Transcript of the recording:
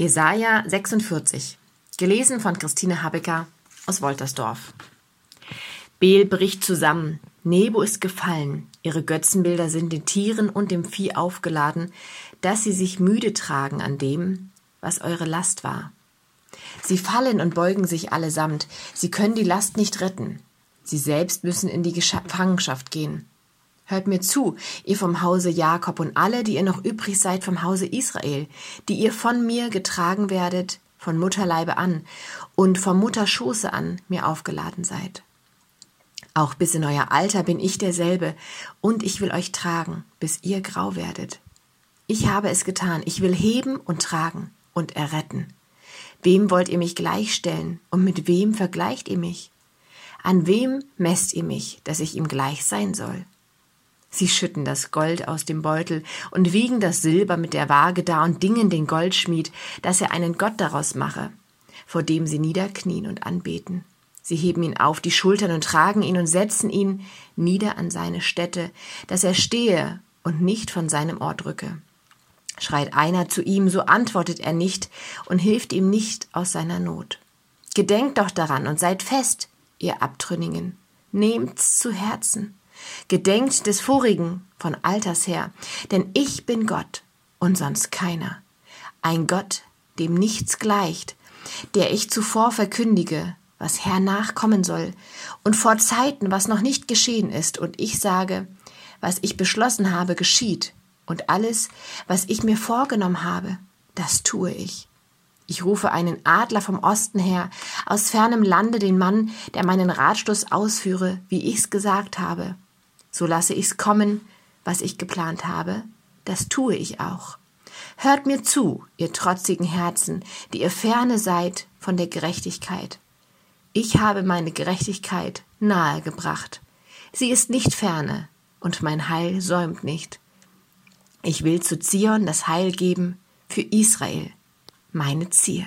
Jesaja 46. Gelesen von Christine Habecker aus Woltersdorf. Beel bricht zusammen. Nebo ist gefallen. Ihre Götzenbilder sind den Tieren und dem Vieh aufgeladen, dass sie sich müde tragen an dem, was eure Last war. Sie fallen und beugen sich allesamt. Sie können die Last nicht retten. Sie selbst müssen in die Gefangenschaft gehen. Hört mir zu, ihr vom Hause Jakob und alle, die ihr noch übrig seid vom Hause Israel, die ihr von mir getragen werdet, von Mutterleibe an und vom Mutterschoße an mir aufgeladen seid. Auch bis in euer Alter bin ich derselbe, und ich will euch tragen, bis ihr grau werdet. Ich habe es getan, ich will heben und tragen und erretten. Wem wollt ihr mich gleichstellen, und mit wem vergleicht ihr mich? An wem messt ihr mich, dass ich ihm gleich sein soll? Sie schütten das Gold aus dem Beutel und wiegen das Silber mit der Waage da und dingen den Goldschmied, dass er einen Gott daraus mache, vor dem sie niederknien und anbeten. Sie heben ihn auf die Schultern und tragen ihn und setzen ihn nieder an seine Stätte, dass er stehe und nicht von seinem Ort rücke. Schreit einer zu ihm, so antwortet er nicht und hilft ihm nicht aus seiner Not. Gedenkt doch daran und seid fest, ihr Abtrünnigen. Nehmt's zu Herzen. Gedenkt des Vorigen von Alters her, denn ich bin Gott und sonst keiner. Ein Gott, dem nichts gleicht, der ich zuvor verkündige, was hernach kommen soll, und vor Zeiten, was noch nicht geschehen ist, und ich sage, was ich beschlossen habe, geschieht, und alles, was ich mir vorgenommen habe, das tue ich. Ich rufe einen Adler vom Osten her, aus fernem Lande den Mann, der meinen Ratschluss ausführe, wie ich's gesagt habe. So lasse ich's kommen, was ich geplant habe, das tue ich auch. Hört mir zu, ihr trotzigen Herzen, die ihr ferne seid von der Gerechtigkeit. Ich habe meine Gerechtigkeit nahe gebracht. Sie ist nicht ferne, und mein Heil säumt nicht. Ich will zu Zion das Heil geben für Israel, meine Zier.